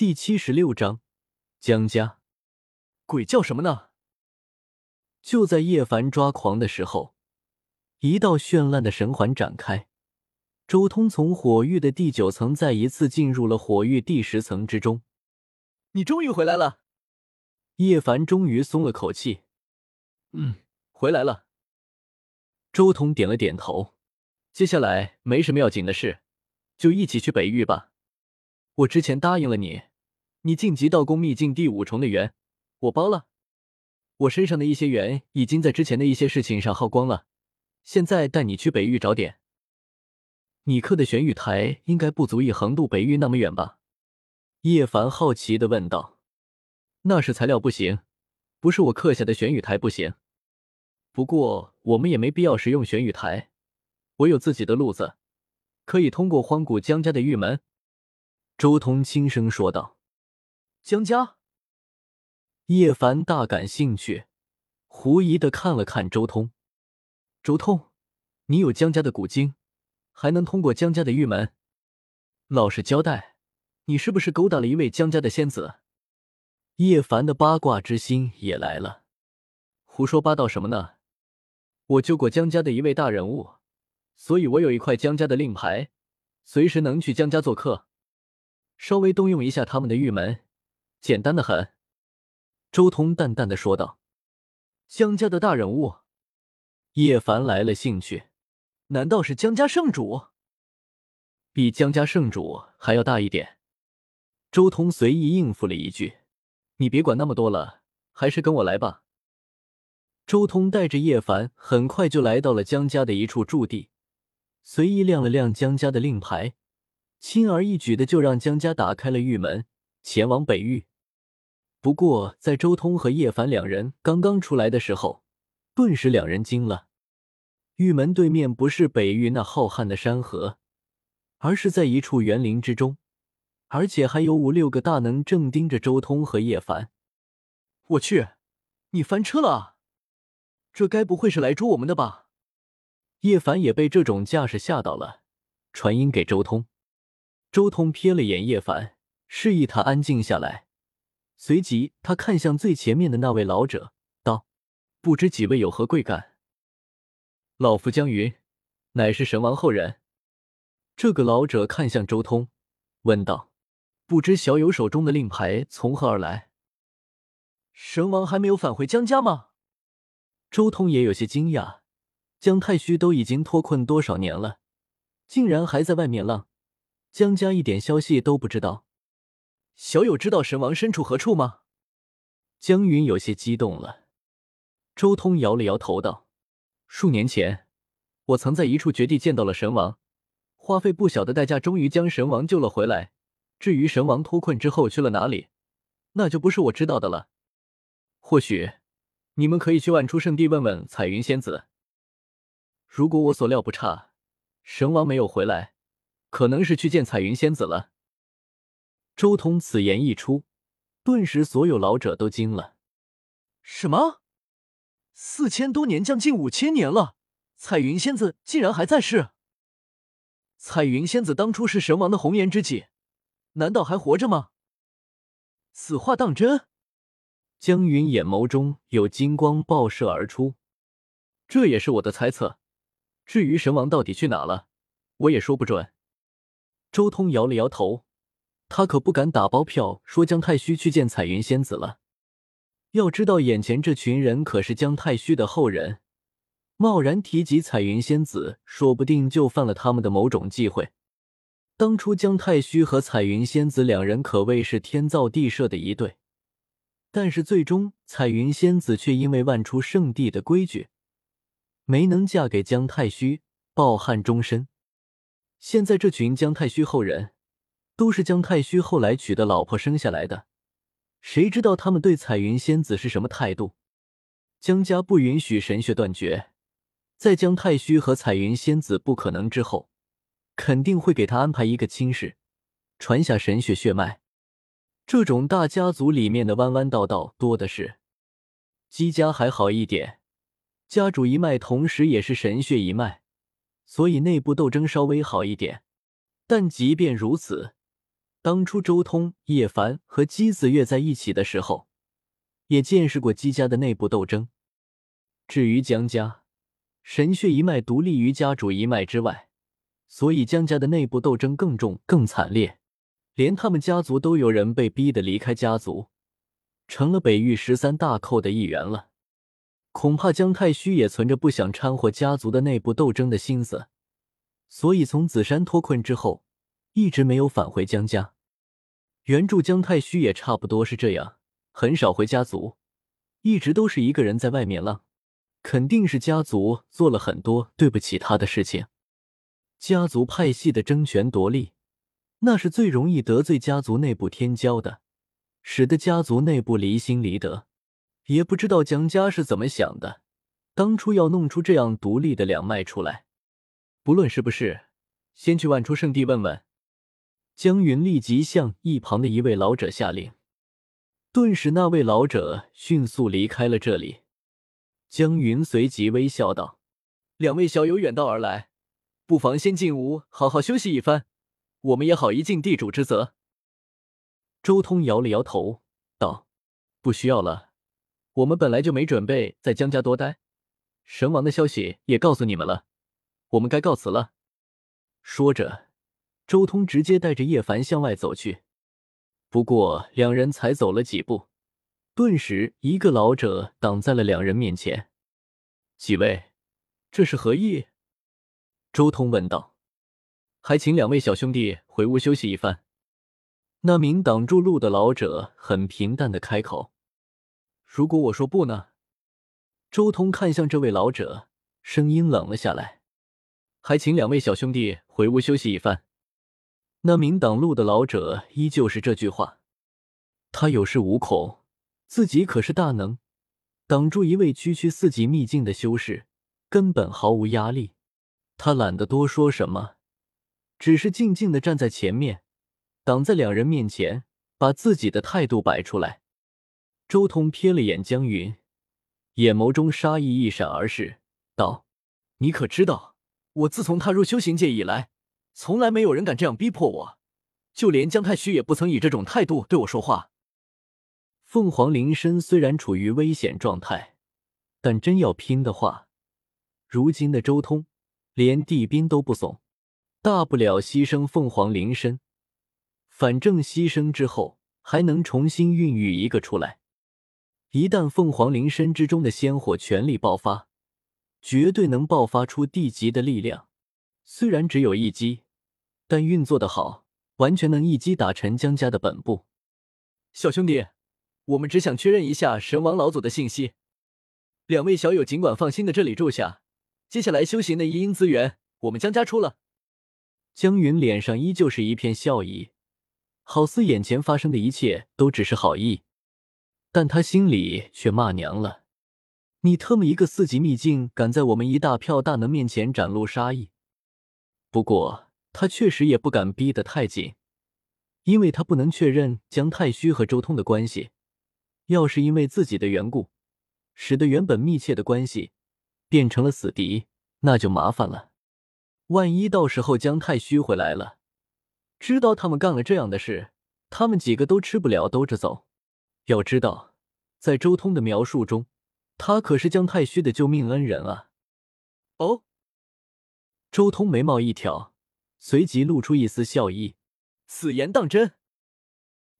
第七十六章江家，鬼叫什么呢？就在叶凡抓狂的时候，一道绚烂的神环展开，周通从火域的第九层再一次进入了火域第十层之中。你终于回来了，叶凡终于松了口气。嗯，回来了。周通点了点头。接下来没什么要紧的事，就一起去北域吧。我之前答应了你。你晋级道宫秘境第五重的元，我包了。我身上的一些元已经在之前的一些事情上耗光了，现在带你去北域找点。你刻的玄玉台应该不足以横渡北域那么远吧？叶凡好奇的问道。那是材料不行，不是我刻下的玄玉台不行。不过我们也没必要使用玄玉台，我有自己的路子，可以通过荒古江家的玉门。周通轻声说道。江家，叶凡大感兴趣，狐疑的看了看周通。周通，你有江家的古经，还能通过江家的玉门？老实交代，你是不是勾搭了一位江家的仙子？叶凡的八卦之心也来了。胡说八道什么呢？我救过江家的一位大人物，所以我有一块江家的令牌，随时能去江家做客，稍微动用一下他们的玉门。简单的很，周通淡淡的说道：“江家的大人物，叶凡来了兴趣，难道是江家圣主？比江家圣主还要大一点。”周通随意应付了一句：“你别管那么多了，还是跟我来吧。”周通带着叶凡很快就来到了江家的一处驻地，随意亮了亮江家的令牌，轻而易举的就让江家打开了玉门，前往北域。不过，在周通和叶凡两人刚刚出来的时候，顿时两人惊了。玉门对面不是北域那浩瀚的山河，而是在一处园林之中，而且还有五六个大能正盯着周通和叶凡。我去，你翻车了啊！这该不会是来捉我们的吧？叶凡也被这种架势吓到了，传音给周通。周通瞥了眼叶凡，示意他安静下来。随即，他看向最前面的那位老者，道：“不知几位有何贵干？”老夫江云，乃是神王后人。这个老者看向周通，问道：“不知小友手中的令牌从何而来？”神王还没有返回江家吗？周通也有些惊讶，江太虚都已经脱困多少年了，竟然还在外面浪，江家一点消息都不知道。小友知道神王身处何处吗？江云有些激动了。周通摇了摇头道：“数年前，我曾在一处绝地见到了神王，花费不小的代价，终于将神王救了回来。至于神王脱困之后去了哪里，那就不是我知道的了。或许你们可以去万出圣地问问彩云仙子。如果我所料不差，神王没有回来，可能是去见彩云仙子了。”周通此言一出，顿时所有老者都惊了。什么？四千多年，将近五千年了，彩云仙子竟然还在世？彩云仙子当初是神王的红颜知己，难道还活着吗？此话当真？江云眼眸中有金光爆射而出。这也是我的猜测。至于神王到底去哪了，我也说不准。周通摇了摇头。他可不敢打包票说姜太虚去见彩云仙子了。要知道，眼前这群人可是姜太虚的后人，贸然提及彩云仙子，说不定就犯了他们的某种忌讳。当初姜太虚和彩云仙子两人可谓是天造地设的一对，但是最终彩云仙子却因为万出圣地的规矩，没能嫁给姜太虚，抱憾终身。现在这群姜太虚后人。都是姜太虚后来娶的老婆生下来的，谁知道他们对彩云仙子是什么态度？姜家不允许神血断绝，在姜太虚和彩云仙子不可能之后，肯定会给他安排一个亲事，传下神血血脉。这种大家族里面的弯弯道道多的是。姬家还好一点，家主一脉同时也是神血一脉，所以内部斗争稍微好一点。但即便如此。当初周通、叶凡和姬子月在一起的时候，也见识过姬家的内部斗争。至于江家，神血一脉独立于家主一脉之外，所以江家的内部斗争更重、更惨烈，连他们家族都有人被逼得离开家族，成了北域十三大寇的一员了。恐怕江太虚也存着不想掺和家族的内部斗争的心思，所以从紫山脱困之后，一直没有返回姜家。原著姜太虚也差不多是这样，很少回家族，一直都是一个人在外面浪。肯定是家族做了很多对不起他的事情。家族派系的争权夺利，那是最容易得罪家族内部天骄的，使得家族内部离心离德。也不知道江家是怎么想的，当初要弄出这样独立的两脉出来。不论是不是，先去万出圣地问问。江云立即向一旁的一位老者下令，顿时那位老者迅速离开了这里。江云随即微笑道：“两位小友远道而来，不妨先进屋好好休息一番，我们也好一尽地主之责。”周通摇了摇头，道：“不需要了。”我们本来就没准备在江家多待，神王的消息也告诉你们了，我们该告辞了。说着，周通直接带着叶凡向外走去。不过两人才走了几步，顿时一个老者挡在了两人面前。几位，这是何意？周通问道。还请两位小兄弟回屋休息一番。那名挡住路的老者很平淡的开口。如果我说不呢？周通看向这位老者，声音冷了下来。还请两位小兄弟回屋休息一番。那名挡路的老者依旧是这句话。他有恃无恐，自己可是大能，挡住一位区区四级秘境的修士，根本毫无压力。他懒得多说什么，只是静静的站在前面，挡在两人面前，把自己的态度摆出来。周通瞥了眼江云，眼眸中杀意一闪而逝，道：“你可知道，我自从踏入修行界以来，从来没有人敢这样逼迫我，就连姜太虚也不曾以这种态度对我说话。”凤凰灵身虽然处于危险状态，但真要拼的话，如今的周通连帝兵都不怂，大不了牺牲凤凰灵身，反正牺牲之后还能重新孕育一个出来。一旦凤凰灵身之中的仙火全力爆发，绝对能爆发出地级的力量。虽然只有一击，但运作的好，完全能一击打沉江家的本部。小兄弟，我们只想确认一下神王老祖的信息。两位小友尽管放心的这里住下，接下来修行的一阴资源，我们江家出了。江云脸上依旧是一片笑意，好似眼前发生的一切都只是好意。但他心里却骂娘了：“你特么一个四级秘境，敢在我们一大票大能面前展露杀意？”不过他确实也不敢逼得太紧，因为他不能确认姜太虚和周通的关系。要是因为自己的缘故，使得原本密切的关系变成了死敌，那就麻烦了。万一到时候姜太虚回来了，知道他们干了这样的事，他们几个都吃不了兜着走。要知道，在周通的描述中，他可是姜太虚的救命恩人啊！哦，周通眉毛一挑，随即露出一丝笑意：“此言当真？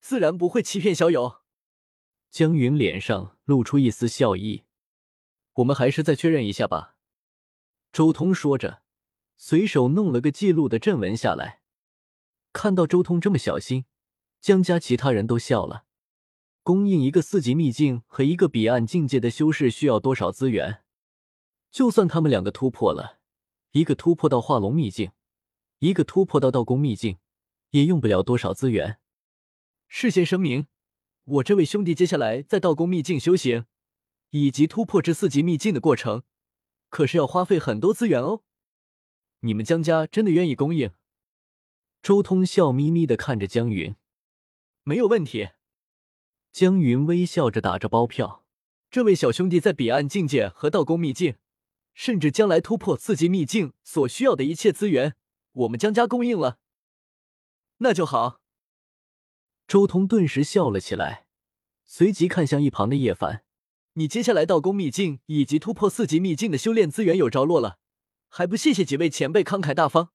自然不会欺骗小友。”江云脸上露出一丝笑意：“我们还是再确认一下吧。”周通说着，随手弄了个记录的阵文下来。看到周通这么小心，江家其他人都笑了。供应一个四级秘境和一个彼岸境界的修士需要多少资源？就算他们两个突破了，一个突破到化龙秘境，一个突破到道宫秘境，也用不了多少资源。事先声明，我这位兄弟接下来在道宫秘境修行，以及突破至四级秘境的过程，可是要花费很多资源哦。你们江家真的愿意供应？周通笑眯眯的看着江云，没有问题。江云微笑着打着包票，这位小兄弟在彼岸境界和道宫秘境，甚至将来突破四级秘境所需要的一切资源，我们江家供应了。那就好。周通顿时笑了起来，随即看向一旁的叶凡：“你接下来道宫秘境以及突破四级秘境的修炼资源有着落了，还不谢谢几位前辈慷慨大方？”